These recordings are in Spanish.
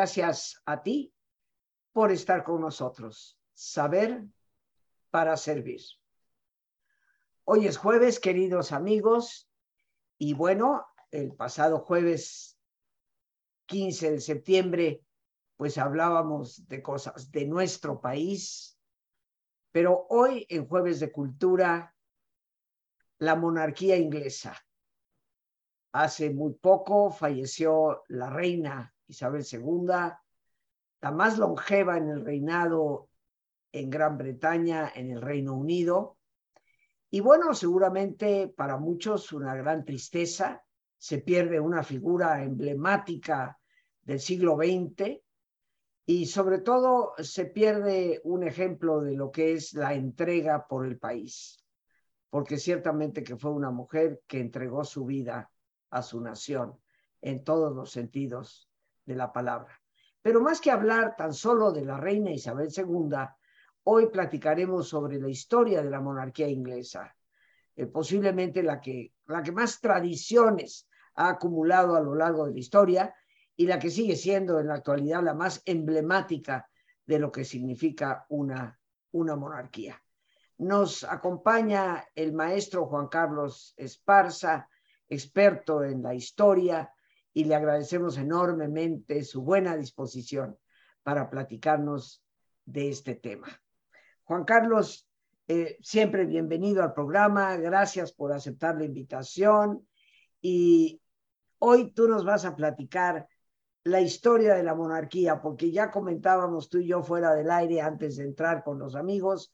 Gracias a ti por estar con nosotros. Saber para servir. Hoy es jueves, queridos amigos, y bueno, el pasado jueves 15 de septiembre, pues hablábamos de cosas de nuestro país, pero hoy en jueves de cultura, la monarquía inglesa. Hace muy poco falleció la reina Isabel II, la más longeva en el reinado en Gran Bretaña, en el Reino Unido. Y bueno, seguramente para muchos una gran tristeza, se pierde una figura emblemática del siglo XX y sobre todo se pierde un ejemplo de lo que es la entrega por el país, porque ciertamente que fue una mujer que entregó su vida a su nación en todos los sentidos de la palabra. Pero más que hablar tan solo de la reina Isabel II, hoy platicaremos sobre la historia de la monarquía inglesa, eh, posiblemente la que, la que más tradiciones ha acumulado a lo largo de la historia y la que sigue siendo en la actualidad la más emblemática de lo que significa una, una monarquía. Nos acompaña el maestro Juan Carlos Esparza, experto en la historia, y le agradecemos enormemente su buena disposición para platicarnos de este tema. Juan Carlos, eh, siempre bienvenido al programa, gracias por aceptar la invitación y hoy tú nos vas a platicar la historia de la monarquía, porque ya comentábamos tú y yo fuera del aire antes de entrar con los amigos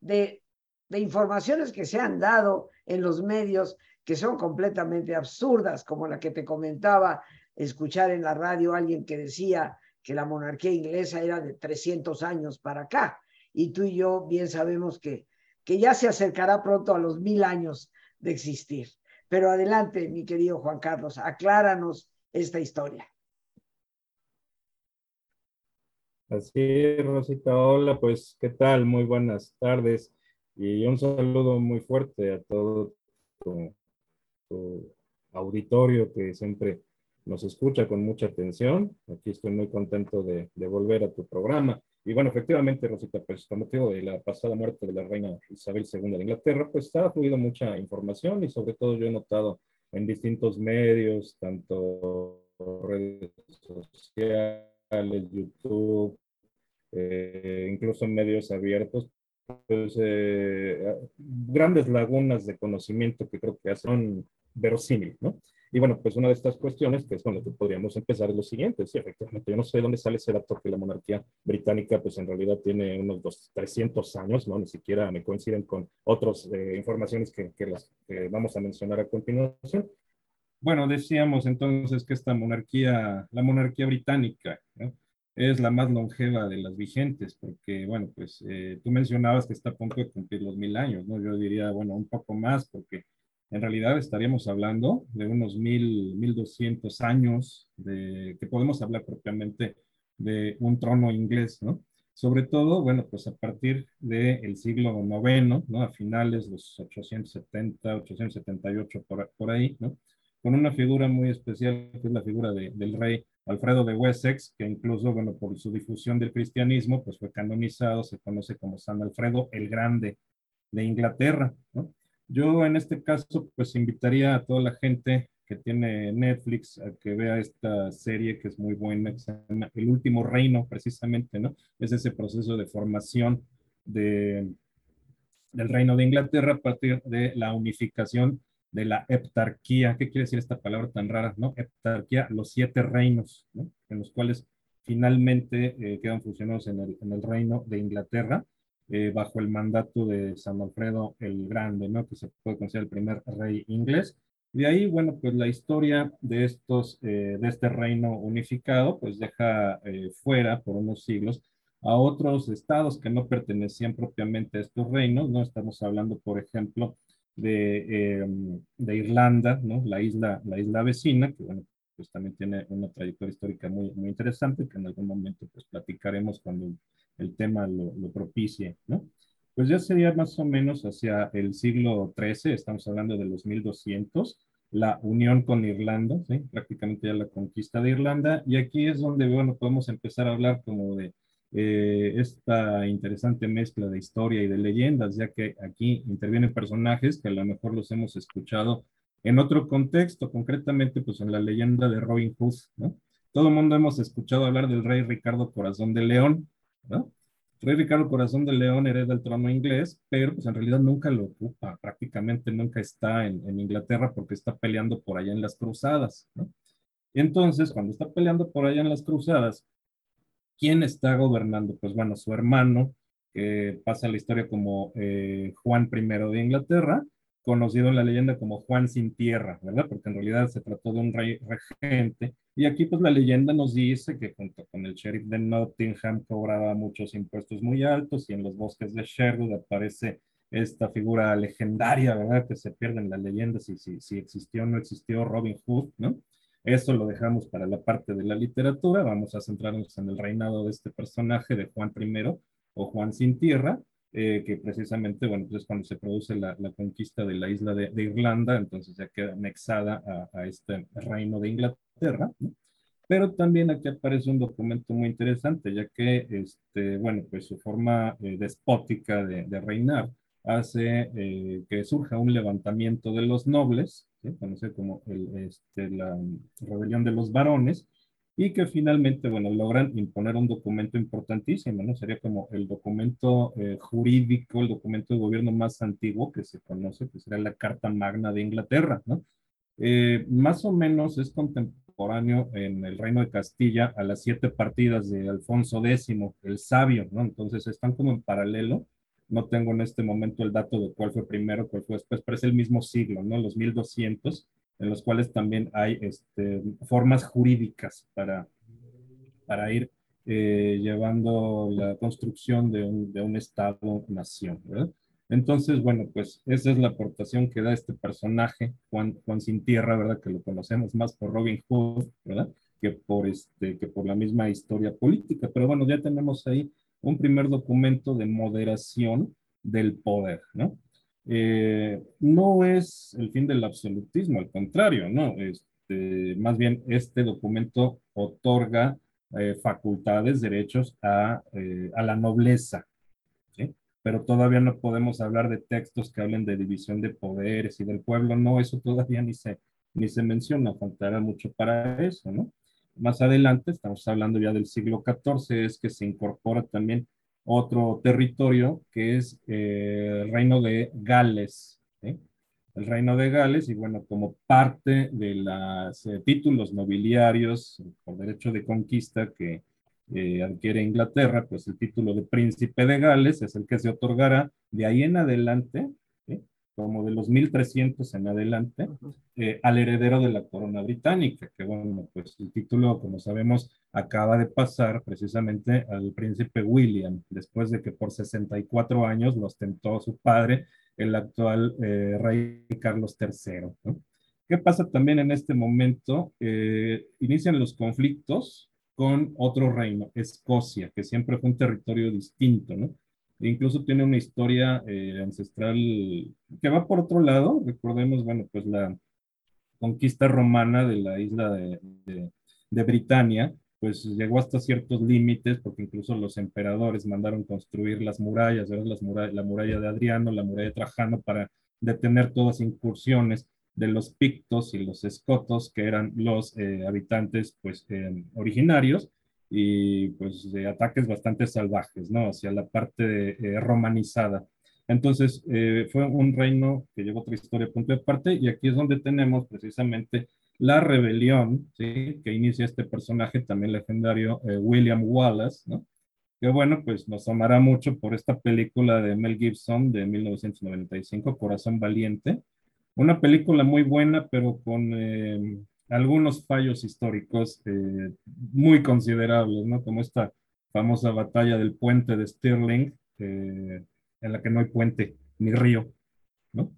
de, de informaciones que se han dado en los medios que son completamente absurdas, como la que te comentaba, escuchar en la radio a alguien que decía que la monarquía inglesa era de 300 años para acá. Y tú y yo bien sabemos que, que ya se acercará pronto a los mil años de existir. Pero adelante, mi querido Juan Carlos, acláranos esta historia. Así es, Rosita. Hola, pues, ¿qué tal? Muy buenas tardes y un saludo muy fuerte a todo tu auditorio que siempre nos escucha con mucha atención. Aquí estoy muy contento de, volver a tu programa. Y bueno, efectivamente, Rosita, pues con motivo de la pasada muerte de la reina Isabel II de Inglaterra, pues ha fluido mucha información y sobre todo yo he notado en distintos medios, tanto redes sociales, YouTube, eh, incluso medios abiertos, pues, eh, grandes lagunas de conocimiento que creo que son verosímil, ¿no? Y bueno, pues una de estas cuestiones, que es con lo que podríamos empezar, es lo siguiente. Sí, efectivamente, yo no sé dónde sale ese dato que la monarquía británica, pues en realidad tiene unos dos, 300 años, ¿no? Ni siquiera me coinciden con otras eh, informaciones que, que las vamos a mencionar a continuación. Bueno, decíamos entonces que esta monarquía, la monarquía británica, ¿no? es la más longeva de las vigentes, porque, bueno, pues eh, tú mencionabas que está a punto de cumplir los mil años, ¿no? Yo diría, bueno, un poco más, porque en realidad estaríamos hablando de unos mil, mil doscientos años de que podemos hablar propiamente de un trono inglés, ¿no? Sobre todo, bueno, pues a partir del siglo IX, ¿no? A finales de los 870, 878, por, por ahí, ¿no? Con una figura muy especial, que es la figura de, del rey Alfredo de Wessex, que incluso, bueno, por su difusión del cristianismo, pues fue canonizado, se conoce como San Alfredo el Grande de Inglaterra, ¿no? Yo en este caso, pues invitaría a toda la gente que tiene Netflix a que vea esta serie que es muy buena, que se llama El Último Reino, precisamente, ¿no? Es ese proceso de formación de, del Reino de Inglaterra a partir de la unificación de la heptarquía. ¿Qué quiere decir esta palabra tan rara? ¿no? Heptarquía, los siete reinos, ¿no? en los cuales finalmente eh, quedan funcionados en el, en el, reino de Inglaterra, eh, bajo el mandato de San Alfredo el Grande, ¿no? que se puede considerar el primer rey inglés. De ahí, bueno, pues la historia de, estos, eh, de este reino unificado, pues deja fuera por unos siglos a otros estados que no pertenecían propiamente a estos reinos, ¿no? Estamos hablando, por ejemplo, de, em, de, Irlanda, ¿no? La isla, la isla vecina, que bueno, pues también tiene una trayectoria histórica muy, muy interesante, que en algún momento pues platicaremos cuando el tema lo, lo propicie, ¿no? Pues ya sería más o menos hacia el siglo XIII, estamos hablando de los 1200, la unión con Irlanda, ¿sí? prácticamente ya la conquista de Irlanda, y aquí es donde, bueno, podemos empezar a hablar como de eh, esta interesante mezcla de historia y de leyendas, ya que aquí intervienen personajes que a lo mejor los hemos escuchado en otro contexto, concretamente pues en la leyenda de Robin Hood, ¿no? Todo el mundo hemos escuchado hablar del rey Ricardo Corazón de León, ¿no? Rey Ricardo Corazón de León hereda el trono inglés, pero pues en realidad nunca lo ocupa, prácticamente nunca está en, Inglaterra porque está peleando por allá en las cruzadas, ¿no? Entonces, cuando está peleando por allá en las cruzadas, ¿quién está gobernando? Pues bueno, su hermano, que pasa la historia como eh, Juan I de Inglaterra, conocido en la leyenda como Juan sin tierra, ¿verdad? Porque en realidad se trató de un rey regente. Y aquí pues la leyenda nos dice que junto con el sheriff de Nottingham cobraba muchos impuestos muy altos y en los bosques de Sherwood aparece esta figura legendaria, ¿verdad? Que se pierde en la leyenda si, si, si existió o no existió Robin Hood, ¿no? Eso lo dejamos para la parte de la literatura. Vamos a centrarnos en el reinado de este personaje de Juan I o Juan sin tierra, eh, que precisamente, bueno, pues es cuando se produce la, conquista de la isla de, Irlanda, entonces ya queda anexada a, este reino de Inglaterra. Pero también aquí aparece un documento muy interesante, ya que, este, bueno, pues su forma eh, despótica de, reinar hace eh, que surja un levantamiento de los nobles, conoce como este, la rebelión de los varones, y que finalmente, bueno, logran imponer un documento importantísimo, ¿no? Sería como el documento eh, jurídico, el documento de gobierno más antiguo que se conoce, que será la Carta Magna de Inglaterra, ¿no? Eh, más o menos es contemporáneo en el Reino de Castilla a las siete partidas de Alfonso X, el sabio, ¿no? Entonces están como en paralelo, no tengo en este momento el dato de cuál fue primero, cuál fue después, pero es el mismo siglo, ¿no? Los 1200, en los cuales también hay este, formas jurídicas para, para ir eh, llevando la construcción de un, de un Estado-nación. Entonces, bueno, pues esa es la aportación que da este personaje, Juan, Juan Sin Tierra, ¿verdad? Que lo conocemos más por Robin Hood, ¿verdad? Que por, este, que por la misma historia política. Pero bueno, ya tenemos ahí un primer documento de moderación del poder, ¿no? Eh, no es el fin del absolutismo, al contrario, ¿no? Este, más bien, este documento otorga eh, facultades, derechos a, eh, a, la nobleza, ¿sí? Pero todavía no podemos hablar de textos que hablen de división de poderes y del pueblo, no, eso todavía ni se, ni se menciona, faltará mucho para eso, ¿no? Más adelante, estamos hablando ya del siglo XIV, es que se incorpora también otro territorio que es eh, el reino de Gales. El reino de Gales, y bueno, como parte de los eh, títulos nobiliarios por derecho de conquista que eh, adquiere Inglaterra, pues el título de príncipe de Gales es el que se otorgará de ahí en adelante como de los 1300 en adelante, eh, al heredero de la corona británica, que bueno, pues el título, como sabemos, acaba de pasar precisamente al príncipe William, después de que por 64 años lo ostentó su padre, el actual eh, rey Carlos III. ¿Qué pasa también en este momento? Eh, inician los conflictos con otro reino, Escocia, que siempre fue un territorio distinto, ¿no? incluso tiene una historia eh, ancestral que va por otro lado. Recordemos, bueno, pues la conquista romana de la isla de, de, Britania, pues llegó hasta ciertos límites, porque incluso los emperadores mandaron construir las murallas, Las la muralla de Adriano, la muralla de Trajano, para detener todas incursiones de los pictos y los escotos, que eran los eh, habitantes pues, eh, originarios, y pues ataques bastante salvajes, ¿no? Hacia la parte eh, romanizada. Entonces, fue un reino que llevó otra historia punto de parte y aquí es donde tenemos precisamente la rebelión, ¿sí? Que inicia este personaje también legendario, eh, William Wallace, ¿no? Que bueno, pues nos amará mucho por esta película de Mel Gibson de 1995, Corazón Valiente. Una película muy buena, pero con algunos fallos históricos eh, muy considerables, ¿no? Como esta famosa batalla del puente de Stirling, eh, en la que no hay puente ni río, ¿no?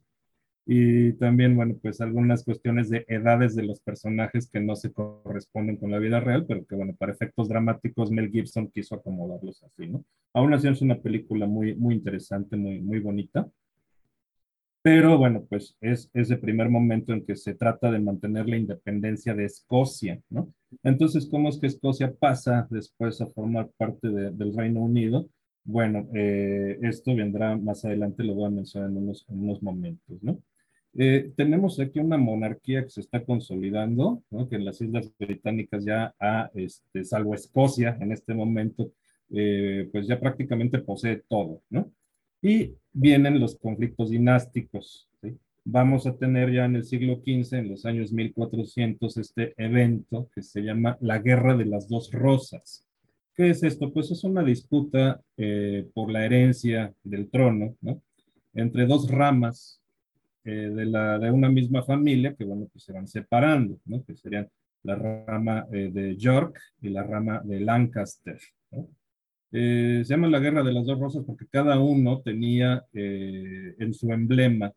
Y también, bueno, pues algunas cuestiones de edades de los personajes que no se corresponden con la vida real, pero que, bueno, para efectos dramáticos Mel Gibson quiso acomodarlos así, ¿no? Aún así es una película muy, muy interesante, muy, muy bonita. Pero bueno, pues es ese primer momento en que se trata de mantener la independencia de Escocia, ¿no? Entonces, ¿cómo es que Escocia pasa después a formar parte del Reino Unido? Bueno, eh, esto vendrá más adelante, lo voy a mencionar en unos, en unos momentos, ¿no? Eh, tenemos aquí una monarquía que se está consolidando, que en las Islas Británicas ya este, salvo Escocia en este momento, eh, pues ya prácticamente posee todo, ¿no? Y vienen los conflictos dinásticos. Vamos a tener ya en el siglo XV, en los años 1400, este evento que se llama la Guerra de las Dos Rosas. ¿Qué es esto? Pues es una disputa eh, por la herencia del trono, ¿no? Entre dos ramas eh, de, la, de una misma familia que, bueno, pues se van separando, ¿no? Que serían la rama eh, de York y la rama de Lancaster, ¿no? Eh, se llama la Guerra de las Dos Rosas porque cada uno tenía en su emblema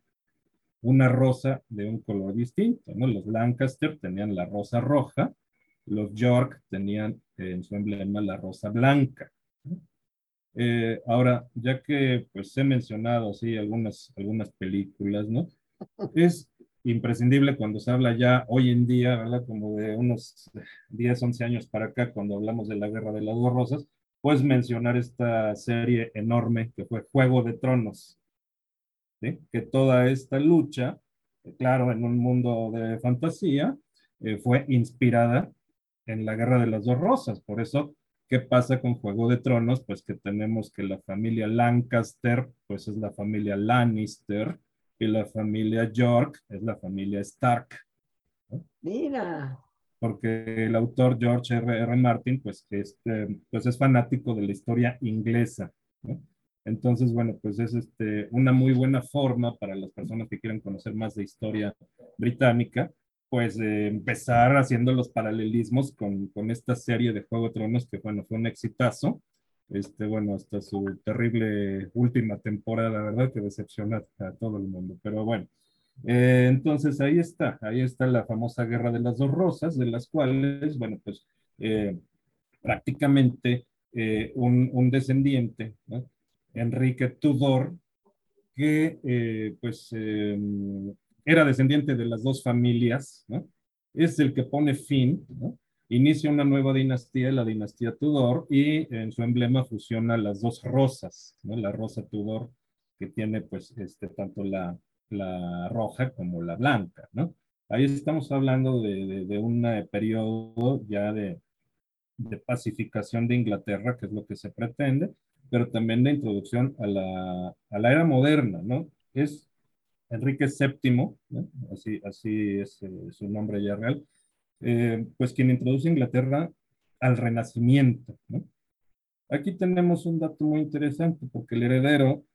una rosa de un color distinto, ¿no? Los Lancaster tenían la rosa roja, los York tenían en su emblema la rosa blanca. ahora, ya que pues he mencionado así algunas, algunas películas, ¿no? Es imprescindible cuando se habla ya hoy en día. Como de unos 10, 11 años para acá, cuando hablamos de la Guerra de las Dos Rosas, puedes mencionar esta serie enorme que fue Juego de Tronos, que toda esta lucha, claro, en un mundo de fantasía, eh, fue inspirada en la Guerra de las Dos Rosas. Por eso, ¿qué pasa con Juego de Tronos? Pues que tenemos que la familia Lancaster, pues es la familia Lannister, y la familia York es la familia Stark. Mira porque el autor George R. R. Martin, pues, este, pues es fanático de la historia inglesa. ¿no? Entonces, bueno, pues es este, una muy buena forma para las personas que quieran conocer más de historia británica, pues eh, empezar haciendo los paralelismos con, con, esta serie de Juego de Tronos que, bueno, fue un exitazo. Este, bueno, hasta su terrible última temporada, ¿verdad? Que decepciona a todo el mundo. Pero bueno, eh, entonces ahí está, ahí está la famosa guerra de las dos rosas, de las cuales, bueno, pues eh, prácticamente eh, un, descendiente, Enrique Tudor, que pues era descendiente de las dos familias, es el que pone fin, inicia una nueva dinastía, la dinastía Tudor, y en su emblema fusiona las dos rosas, la rosa Tudor, que tiene pues este, tanto la, la roja como la blanca, ¿no? Ahí estamos hablando de, de, un periodo ya de, de, pacificación de Inglaterra, que es lo que se pretende, pero también de introducción a la, a la era moderna, ¿no? Es Enrique VII, así, así es eh, su nombre ya real, eh, pues quien introduce Inglaterra al Renacimiento. Aquí tenemos un dato muy interesante, porque el heredero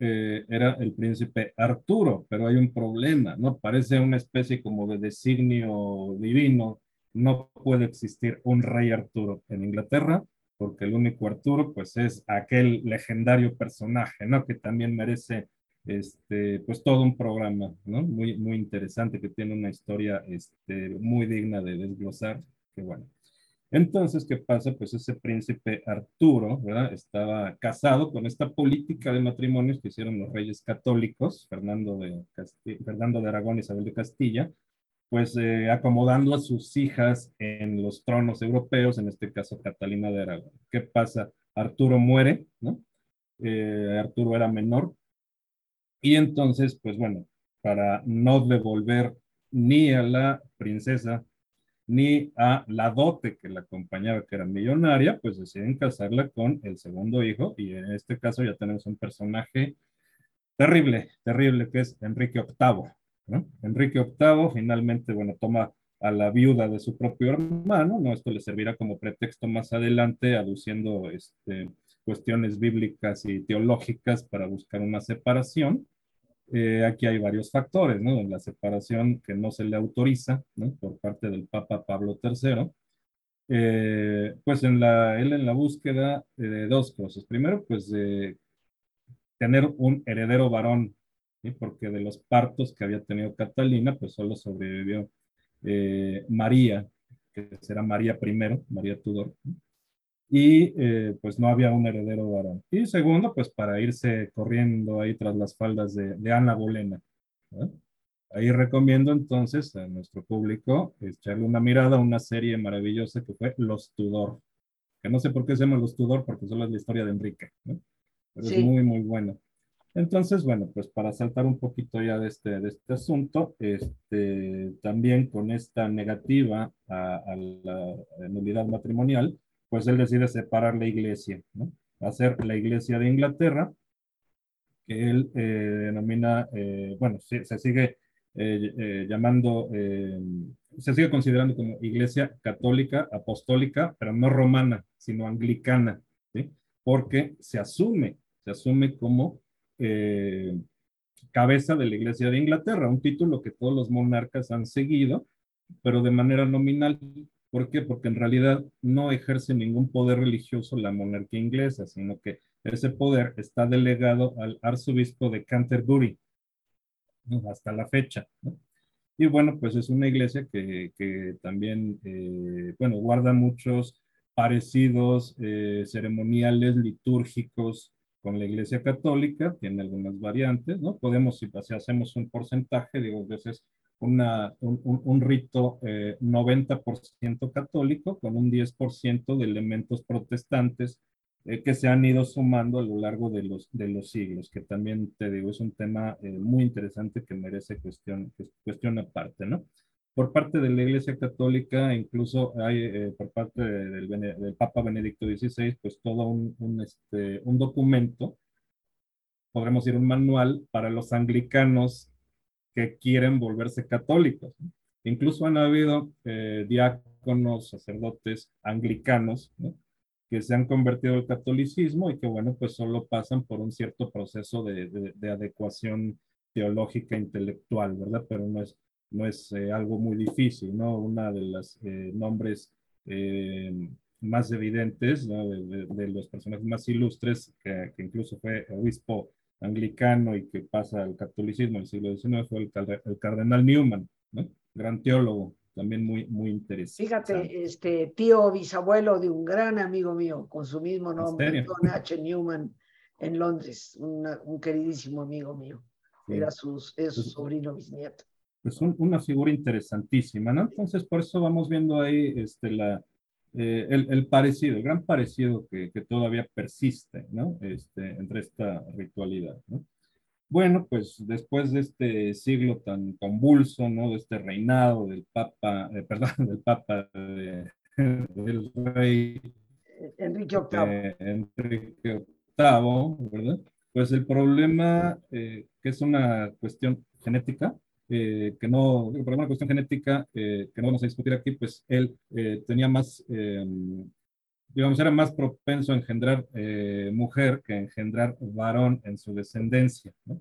eh, era el príncipe Arturo, pero hay un problema, ¿no? Parece una especie como de designio divino. No puede existir un rey Arturo en Inglaterra, porque el único Arturo, pues, es aquel legendario personaje, ¿no? Que también merece, este, pues, todo un programa, ¿no? Muy, muy interesante, que tiene una historia, este, muy digna de desglosar, que bueno. Entonces, ¿qué pasa? Pues ese príncipe Arturo, ¿verdad? Estaba casado con esta política de matrimonios que hicieron los reyes católicos, Fernando de, Fernando de Aragón y Isabel de Castilla, pues eh, acomodando a sus hijas en los tronos europeos, en este caso Catalina de Aragón. ¿Qué pasa? Arturo muere, ¿no? Eh, Arturo era menor, y entonces, pues bueno, para no devolver ni a la princesa ni a la dote que la acompañaba, que era millonaria, pues deciden casarla con el segundo hijo y en este caso ya tenemos un personaje terrible, terrible, que es Enrique VIII. ¿no? Enrique VIII finalmente, bueno, toma a la viuda de su propio hermano, ¿no? Esto le servirá como pretexto más adelante, aduciendo este, cuestiones bíblicas y teológicas para buscar una separación. Eh, aquí hay varios factores, ¿no? La separación que no se le autoriza, ¿no? Por parte del Papa Pablo III. Eh, pues en la, él en la búsqueda de dos cosas. Primero, pues tener un heredero varón, ¿sí? porque de los partos que había tenido Catalina, pues solo sobrevivió eh, María, que será María I, María Tudor. Y eh, pues no había un heredero varón. Y segundo, pues para irse corriendo ahí tras las faldas de, de Ana Bolena. Ahí recomiendo entonces a nuestro público echarle una mirada a una serie maravillosa que fue Los Tudor, que no sé por qué se llama Los Tudor, porque solo es la historia de Enrique, pero es muy, muy bueno. Entonces, bueno, pues para saltar un poquito ya de este, de este asunto, este, también con esta negativa a, a la nulidad matrimonial, pues él decide separar la iglesia, ¿no? Hacer la iglesia de Inglaterra, que él eh, denomina, eh, bueno, se, sigue eh, llamando, se sigue considerando como iglesia católica, apostólica, pero no romana, sino anglicana, ¿sí? Porque se asume, se asume como cabeza de la iglesia de Inglaterra, un título que todos los monarcas han seguido, pero de manera nominal, ¿Por qué? Porque en realidad no ejerce ningún poder religioso la monarquía inglesa, sino que ese poder está delegado al arzobispo de Canterbury hasta la fecha. Y bueno, pues es una iglesia que, que también, eh, bueno, guarda muchos parecidos eh, ceremoniales, litúrgicos con la iglesia católica, tiene algunas variantes, ¿no? Podemos, si hacemos un porcentaje, digo, a veces una, un, un, rito 90% eh, católico con un 10% de elementos protestantes eh, que se han ido sumando a lo largo de los, de los siglos, que también te digo, es un tema eh, muy interesante que merece cuestión, cuestión aparte, ¿no? Por parte de la Iglesia Católica, incluso hay por parte del, del, Papa Benedicto XVI, pues todo un, un, este, un documento, podremos decir un manual para los anglicanos que quieren volverse católicos. Incluso han habido eh, diáconos, sacerdotes anglicanos, que se han convertido al catolicismo y que, bueno, pues solo pasan por un cierto proceso de, de, adecuación teológica intelectual, ¿verdad? Pero no es, no es eh, algo muy difícil, ¿no? Una de los eh, nombres más evidentes, de, los personajes más ilustres, que incluso fue obispo anglicano y que pasa al catolicismo en el siglo XIX fue el, cardenal Newman, ¿no? gran teólogo, también muy, muy interesante. Fíjate, este tío bisabuelo de un gran amigo mío con su mismo nombre, John H. Newman, en Londres, un queridísimo amigo mío. Era su, es su pues sobrino bisnieto. Es pues una figura interesantísima, ¿no? Entonces, por eso vamos viendo ahí este, la, eh, el, parecido, el gran parecido que, todavía persiste, ¿no? Este, entre esta ritualidad, ¿no? Bueno, pues después de este siglo tan convulso, ¿no? De este reinado del Papa, eh, perdón, del Papa del rey Enrique VIII. Eh, Enrique VIII, ¿verdad? Pues el problema, que es una cuestión genética, eh, que no, por una cuestión genética eh, que no vamos a discutir aquí, pues él eh, tenía más, digamos, era más propenso a engendrar mujer que a engendrar varón en su descendencia. ¿no?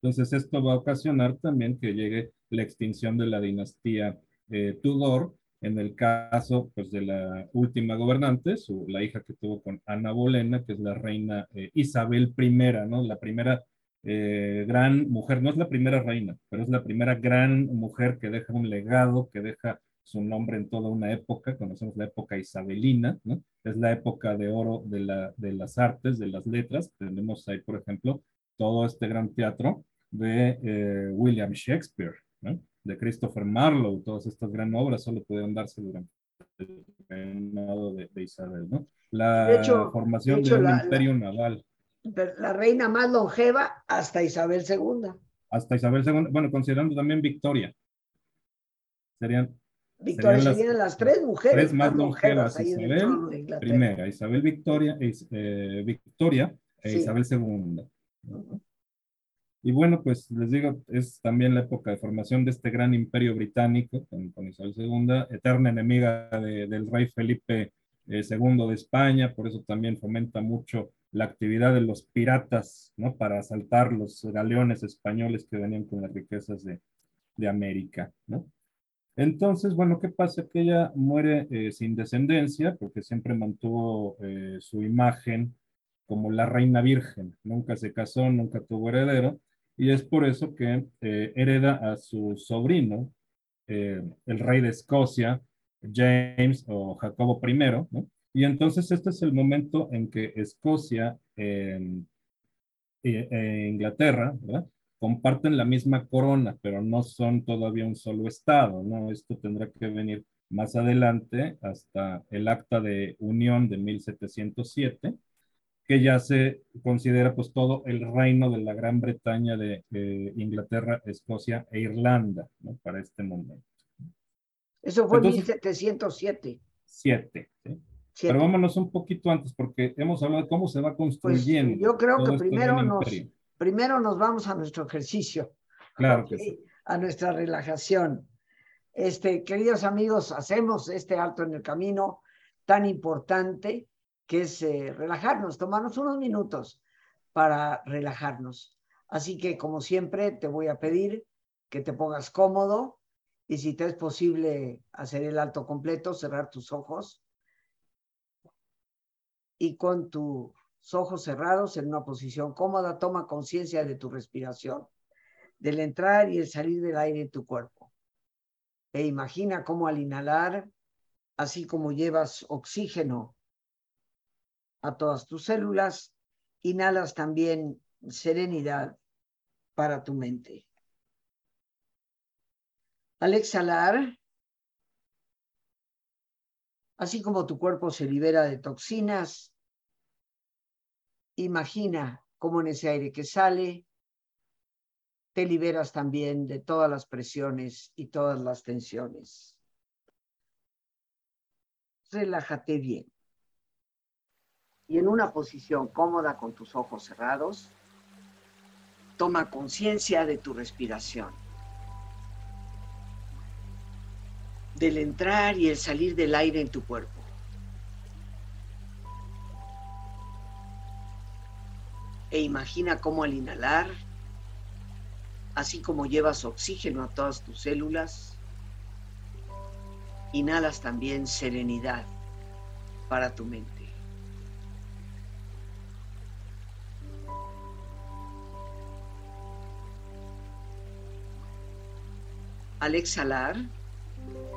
Entonces esto va a ocasionar también que llegue la extinción de la dinastía Tudor, en el caso pues, de la última gobernante, su, la hija que tuvo con Ana Bolena, que es la reina Isabel I, ¿no? La primera eh, gran mujer, no es la primera reina, pero es la primera gran mujer que deja un legado, que deja su nombre en toda una época, conocemos la época isabelina, ¿no? Es la época de oro de, la, de las artes, de las letras. Tenemos ahí, por ejemplo, todo este gran teatro de eh, William Shakespeare, ¿no? de Christopher Marlowe, todas estas grandes obras solo pudieron darse durante el reinado de, Isabel, ¿no? La formación de, un imperio naval la reina más longeva hasta Isabel II. Hasta Isabel II, bueno, considerando también Victoria. Serían, Victoria serían, las, tres mujeres tres más, longevas. Isabel primera, Isabel Victoria, eh, Victoria e Isabel II. Y bueno, pues les digo, es también la época de formación de este gran imperio británico con, Isabel II, eterna enemiga del rey Felipe II eh, de España, por eso también fomenta mucho la actividad de los piratas, ¿no? Para asaltar los galeones españoles que venían con las riquezas de, de América, ¿no? Entonces, bueno, ¿qué pasa? Que ella muere eh, sin descendencia porque siempre mantuvo eh, su imagen como la reina virgen. Nunca se casó, nunca tuvo heredero. Y es por eso que eh, hereda a su sobrino, el rey de Escocia, James o Jacobo I, ¿no? Y entonces este es el momento en que Escocia e, Inglaterra, ¿verdad? comparten la misma corona, pero no son todavía un solo estado, ¿no? Esto tendrá que venir más adelante hasta el acta de unión de 1707, que ya se considera pues todo el reino de la Gran Bretaña de, Inglaterra, Escocia e Irlanda, ¿no? Para este momento. Eso fue en 1707. Siete, ¿sí? Pero vámonos un poquito antes, porque hemos hablado de cómo se va pues, construyendo. yo creo que primero nos, primero nos vamos a nuestro ejercicio. Claro que sí. A nuestra relajación. Este, queridos amigos, hacemos este alto en el camino tan importante que es eh, relajarnos, tomarnos unos minutos para relajarnos. Así que, como siempre, te voy a pedir que te pongas cómodo y si te es posible hacer el alto completo, cerrar tus ojos y con tu ojos cerrados en una posición cómoda, toma conciencia de tu respiración, del entrar y el salir del aire en tu cuerpo. E imagina cómo al inhalar, así como llevas oxígeno a todas tus células, inhalas también serenidad para tu mente. Al exhalar, así como tu cuerpo se libera de toxinas, imagina cómo en ese aire que sale te liberas también de todas las presiones y todas las tensiones. Relájate bien. Y en una posición cómoda con tus ojos cerrados, toma conciencia de tu respiración. Del entrar y el salir del aire en tu cuerpo. e imagina cómo al inhalar, así como llevas oxígeno a todas tus células, inhalas también serenidad para tu mente. Al exhalar,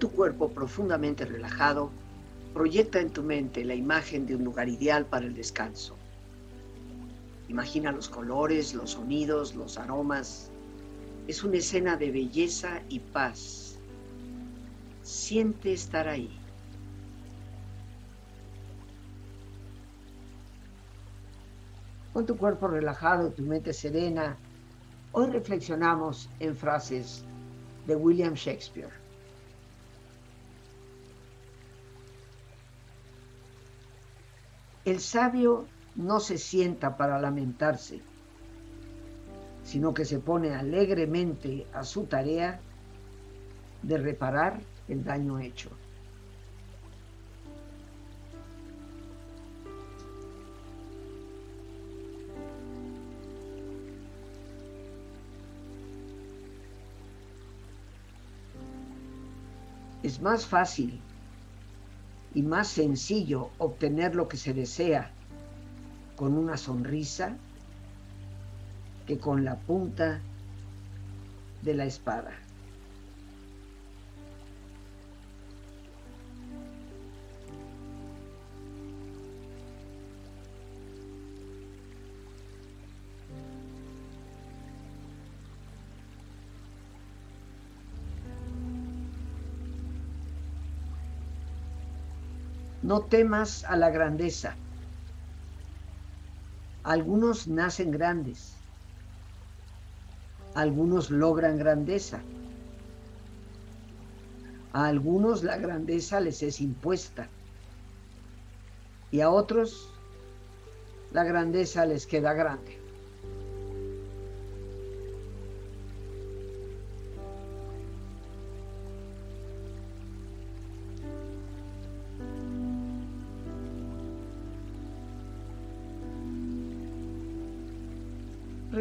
Tu cuerpo profundamente relajado, proyecta en tu mente la imagen de un lugar ideal para el descanso. Imagina los colores, los sonidos, los aromas. Es una escena de belleza y paz. Siente estar ahí. Con tu cuerpo relajado, tu mente serena, hoy reflexionamos en frases de William Shakespeare. El sabio no se sienta para lamentarse, sino que se pone alegremente a su tarea de reparar el daño hecho. Es más fácil y más sencillo obtener lo que se desea con una sonrisa que con la punta de la espada. No temas a la grandeza. Algunos nacen grandes. Algunos logran grandeza. A algunos la grandeza les es impuesta. Y a otros la grandeza les queda grande.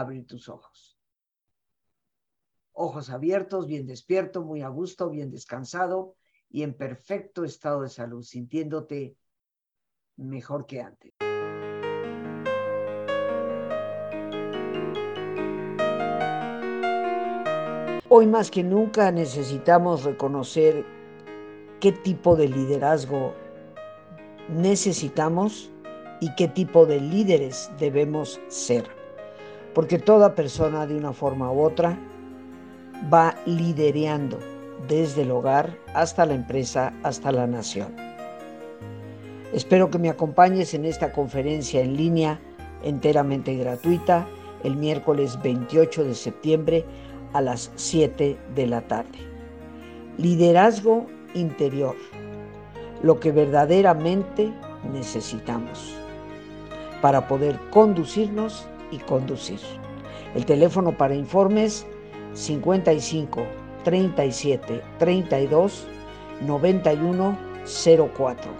abrir tus ojos. Ojos abiertos, bien despierto, muy a gusto, bien descansado y en perfecto estado de salud, sintiéndote mejor que antes. Hoy más que nunca necesitamos reconocer qué tipo de liderazgo necesitamos y qué tipo de líderes debemos ser. Porque toda persona de una forma u otra va lidereando desde el hogar hasta la empresa, hasta la nación. Espero que me acompañes en esta conferencia en línea enteramente gratuita el miércoles 28 de septiembre a las 7 de la tarde. Liderazgo interior, lo que verdaderamente necesitamos para poder conducirnos y conducir. El teléfono para informes 55 37 32 91 04.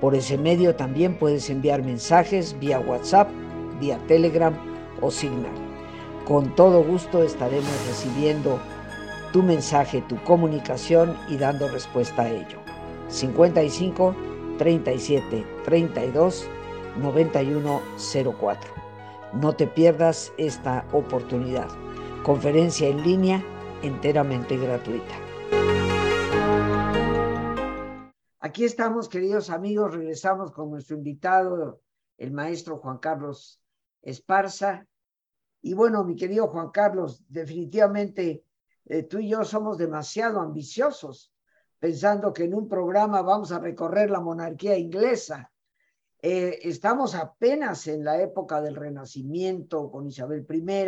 Por ese medio también puedes enviar mensajes vía WhatsApp, vía Telegram o Signal. Con todo gusto estaremos recibiendo tu mensaje, tu comunicación y dando respuesta a ello. 55 37 32 9104. No te pierdas esta oportunidad. Conferencia en línea enteramente gratuita. Aquí estamos, queridos amigos, regresamos con nuestro invitado, el maestro Juan Carlos Esparza. Y bueno, mi querido Juan Carlos, definitivamente eh, tú y yo somos demasiado ambiciosos, pensando que en un programa vamos a recorrer la monarquía inglesa. Eh, estamos apenas en la época del Renacimiento con Isabel I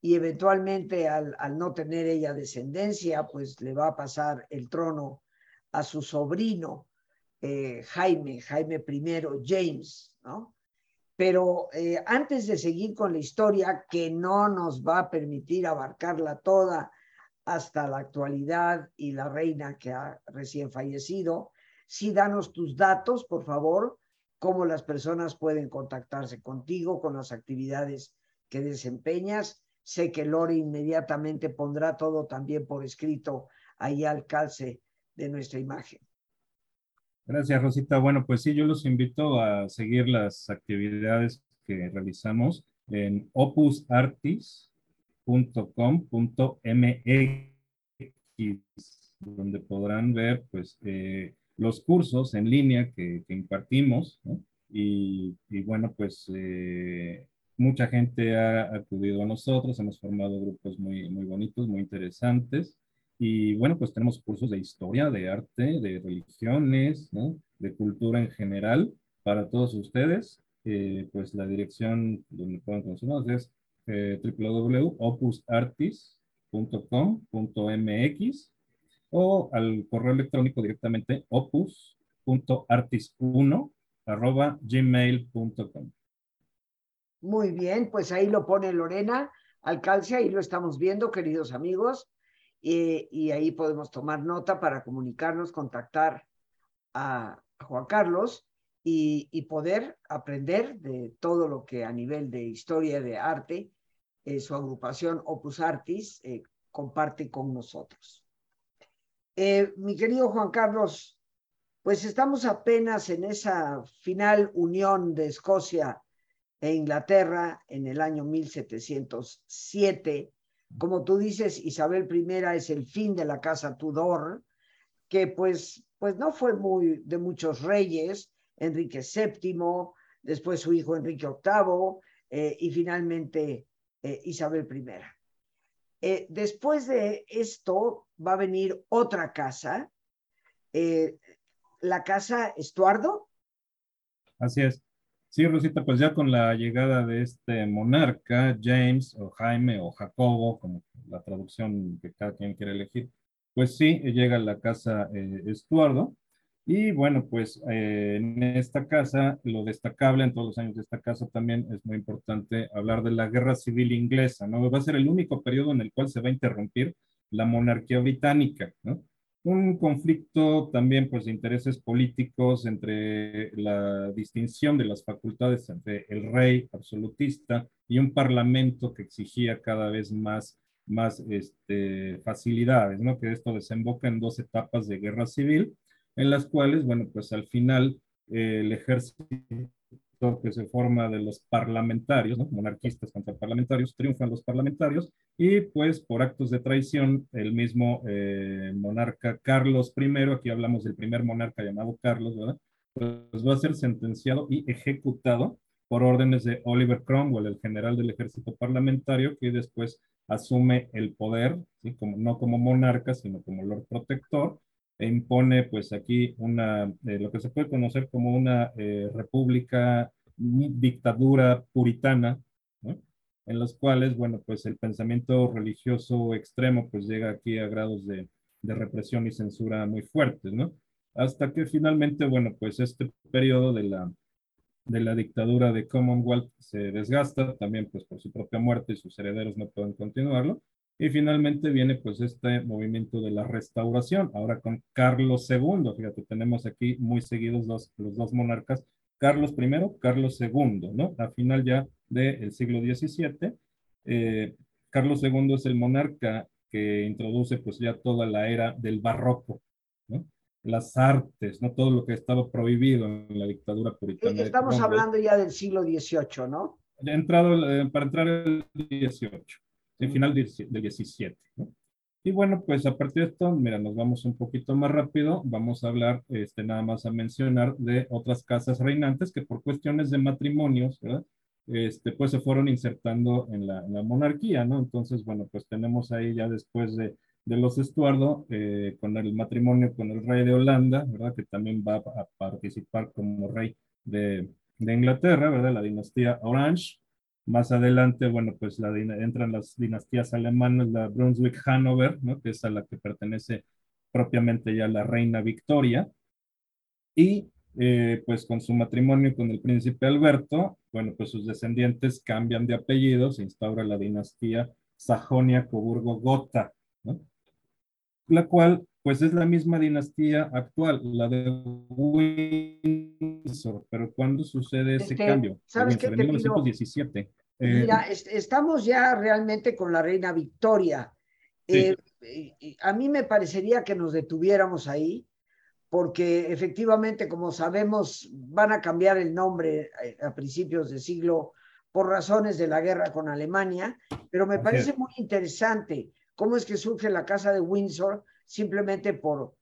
y eventualmente al, no tener ella descendencia, pues le va a pasar el trono a su sobrino eh, Jaime, Jaime I, James, ¿no? Pero eh, antes de seguir con la historia, que no nos va a permitir abarcarla toda hasta la actualidad y la reina que ha recién fallecido, sí danos tus datos, por favor, cómo las personas pueden contactarse contigo con las actividades que desempeñas. Sé que Lore inmediatamente pondrá todo también por escrito ahí al calce de nuestra imagen. Gracias, Rosita. Bueno, pues sí, yo los invito a seguir las actividades que realizamos en opusartis.com.mx, donde podrán ver pues eh, los cursos en línea que, impartimos, y, bueno, pues eh, mucha gente ha acudido a nosotros, hemos formado grupos muy, muy bonitos, muy interesantes, y bueno, pues tenemos cursos de historia, de arte, de religiones, de cultura en general para todos ustedes. Eh, pues la dirección donde pueden consultarnos es eh, www.opusartis.com.mx o al correo electrónico directamente opus.artis1 gmail.com. Muy bien, pues ahí lo pone Lorena Alcalce, ahí lo estamos viendo, queridos amigos y ahí podemos tomar nota para comunicarnos, contactar a, Juan Carlos y, poder aprender de todo lo que a nivel de historia de arte eh, su agrupación Opus Artis eh, comparte con nosotros. Eh, mi querido Juan Carlos, pues estamos apenas en esa final unión de Escocia e Inglaterra en el año 1707 como tú dices, Isabel I es el fin de la casa Tudor, que pues, pues no fue muy de muchos reyes, Enrique VII, después su hijo Enrique VIII eh, y finalmente eh, Isabel I. Eh, después de esto va a venir otra casa, la casa Estuardo. Así es. Sí, Rosita, pues ya con la llegada de este monarca, James o Jaime o Jacobo, como la traducción que cada quien quiere elegir, pues sí, llega la casa eh, Estuardo Y bueno, pues eh, en esta casa, lo destacable en todos los años de esta casa también es muy importante hablar de la guerra civil inglesa, ¿no? Va a ser el único periodo en el cual se va a interrumpir la monarquía británica, ¿no? Un conflicto también, pues, de intereses políticos entre la distinción de las facultades entre el rey absolutista y un parlamento que exigía cada vez más, más este, facilidades, ¿no? Que esto desemboca en dos etapas de guerra civil en las cuales, bueno, pues al final eh, el ejército que se forma de los parlamentarios, monarquistas contra parlamentarios, triunfan los parlamentarios y pues por actos de traición el mismo eh, monarca Carlos I, aquí hablamos del primer monarca llamado Carlos, ¿verdad? Pues va a ser sentenciado y ejecutado por órdenes de Oliver Cromwell, el general del ejército parlamentario, que después asume el poder, como, no como monarca, sino como lord protector, impone pues aquí una, eh, lo que se puede conocer como una eh, república, dictadura puritana, en los cuales, bueno, pues el pensamiento religioso extremo pues llega aquí a grados de, de represión y censura muy fuertes, ¿no? Hasta que finalmente, bueno, pues este periodo de la, de la dictadura de Commonwealth se desgasta, también pues por su propia muerte y sus herederos no pueden continuarlo, y finalmente viene pues este movimiento de la restauración, ahora con Carlos II, fíjate, tenemos aquí muy seguidos los, los dos monarcas, Carlos I, Carlos II, ¿no? A final ya del siglo XVII, eh, Carlos II es el monarca que introduce pues ya toda la era del barroco, ¿no? Las artes, ¿no? Todo lo que estaba prohibido en la dictadura puritana. Estamos hablando ya del siglo XVIII, ¿no? Entrado, eh, para entrar el XVIII el final del, 17. Y bueno, pues a partir de esto, mira, nos vamos un poquito más rápido. Vamos a hablar, este, nada más a mencionar de otras casas reinantes que por cuestiones de matrimonios, ¿verdad? Este, pues se fueron insertando en la, monarquía, ¿no? Entonces, bueno, pues tenemos ahí ya después de, de los Estuardo, eh, con el matrimonio con el rey de Holanda, ¿verdad? Que también va a participar como rey de, de Inglaterra, ¿verdad? La dinastía Orange. Más adelante, bueno, pues la, entran las dinastías alemanas, la Brunswick-Hanover, ¿no? que es a la que pertenece propiamente ya la reina Victoria. Y eh, pues con su matrimonio con el príncipe Alberto, bueno, pues sus descendientes cambian de apellido, se instaura la dinastía Sajonia-Coburgo-Gotha, la cual pues es la misma dinastía actual, la de Windsor, pero ¿cuándo sucede ese cambio? ¿Sabes qué? En 1917. Eh, Mira, estamos ya realmente con la reina Victoria. Eh, a mí me parecería que nos detuviéramos ahí, porque efectivamente, como sabemos, van a cambiar el nombre eh, a principios de siglo por razones de la guerra con Alemania, pero me parece muy interesante cómo es que surge la casa de Windsor simplemente por,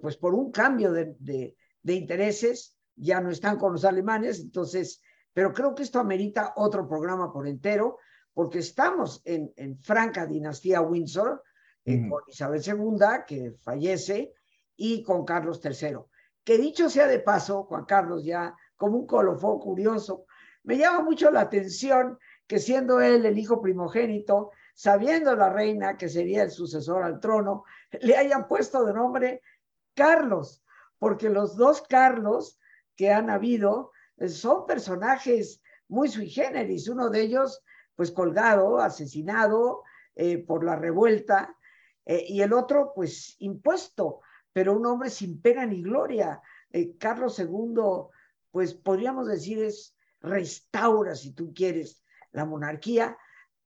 pues por un cambio de, de, intereses, ya no están con los alemanes, entonces, pero creo que esto amerita otro programa por entero, porque estamos en, en franca dinastía Windsor, eh, con Isabel II, que fallece, y con Carlos III. Que dicho sea de paso, Juan Carlos, ya como un colofón curioso, me llama mucho la atención que siendo él el hijo primogénito, sabiendo la reina que sería el sucesor al trono, le hayan puesto de nombre Carlos, porque los dos Carlos que han habido eh, son personajes muy sui generis, uno de ellos pues colgado, asesinado eh, por la revuelta, eh, y el otro pues impuesto, pero un hombre sin pena ni gloria. Carlos II, pues podríamos decir es restaura, si tú quieres, la monarquía,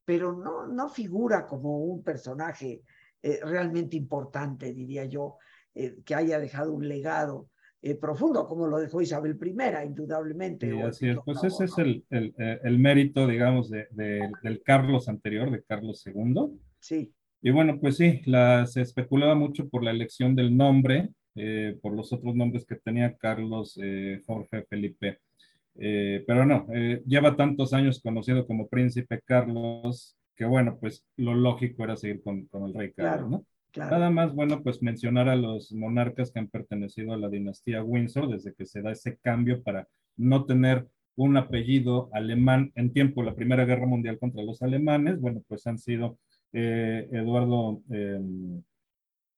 pero no, no figura como un personaje eh, realmente importante, diría yo, eh, que haya dejado un legado eh, profundo, como lo dejó Isabel I, indudablemente. Sí, así es, pues ese es el, el, el, mérito, digamos, de, del Carlos anterior, de Carlos II. Sí. Y bueno, pues sí, la, se especulaba mucho por la elección del nombre, por los otros nombres que tenía Carlos, Jorge, Felipe. Eh, pero no, eh, lleva tantos años conocido como príncipe Carlos que bueno, pues lo lógico era seguir con, con el rey Carlos, ¿no? Nada más, bueno, pues mencionar a los monarcas que han pertenecido a la dinastía Windsor desde que se da ese cambio para no tener un apellido alemán en tiempo de la Primera Guerra Mundial contra los alemanes. Bueno, pues han sido eh, Eduardo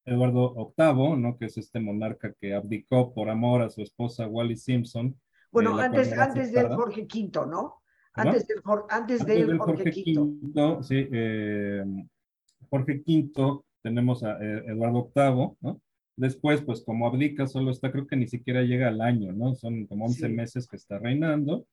Eduardo VIII, ¿no? Que es este monarca que abdicó por amor a su esposa Wally Simpson. Bueno, antes, antes del Jorge V, ¿no? Antes del, antes del, Jorge, V. sí, eh, Jorge V, tenemos a eh, Eduardo VIII, ¿no? Después, pues como abdica, solo está, creo que ni siquiera llega al año, ¿no? Son como 11 meses que está reinando.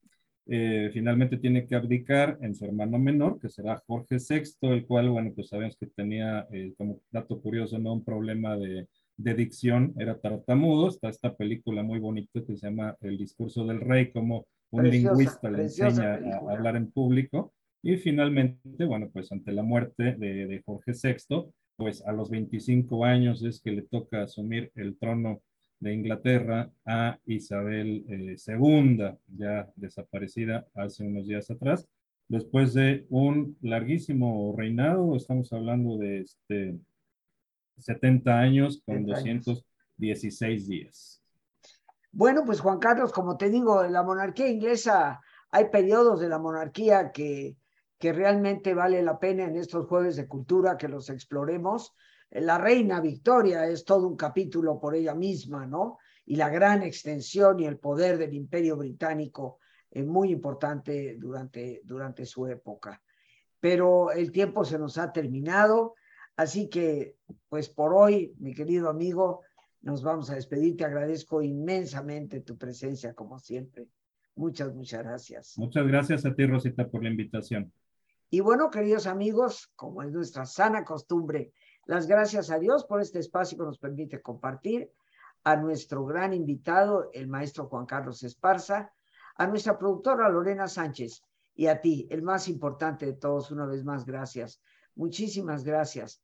Eh, finalmente tiene que abdicar en su hermano menor, que será Jorge VI, el cual, bueno, pues sabemos que tenía, como dato curioso, ¿no? Un problema de, de, dicción, era tartamudo. Está esta película muy bonita que se llama El discurso del rey, como un lingüista le enseña a hablar en público. Y finalmente, bueno, pues ante la muerte de, Jorge VI, pues a los 25 años es que le toca asumir el trono de Inglaterra a Isabel II, eh, ya desaparecida hace unos días atrás, después de un larguísimo reinado, estamos hablando de este 70 años con 216 días. Bueno, pues Juan Carlos, como te digo, la monarquía inglesa hay periodos de la monarquía que, que realmente vale la pena en estos jueves de cultura que los exploremos. La reina Victoria es todo un capítulo por ella misma, ¿no? Y la gran extensión y el poder del imperio británico es muy importante durante, durante su época. Pero el tiempo se nos ha terminado, así que, pues por hoy, mi querido amigo, nos vamos a despedir. Te agradezco inmensamente tu presencia, como siempre. Muchas, muchas gracias. Muchas gracias a ti, Rosita, por la invitación. Y bueno, queridos amigos, como es nuestra sana costumbre, las gracias a Dios por este espacio que nos permite compartir, a nuestro gran invitado, el maestro Juan Carlos Esparza, a nuestra productora Lorena Sánchez y a ti, el más importante de todos, una vez más, gracias. Muchísimas gracias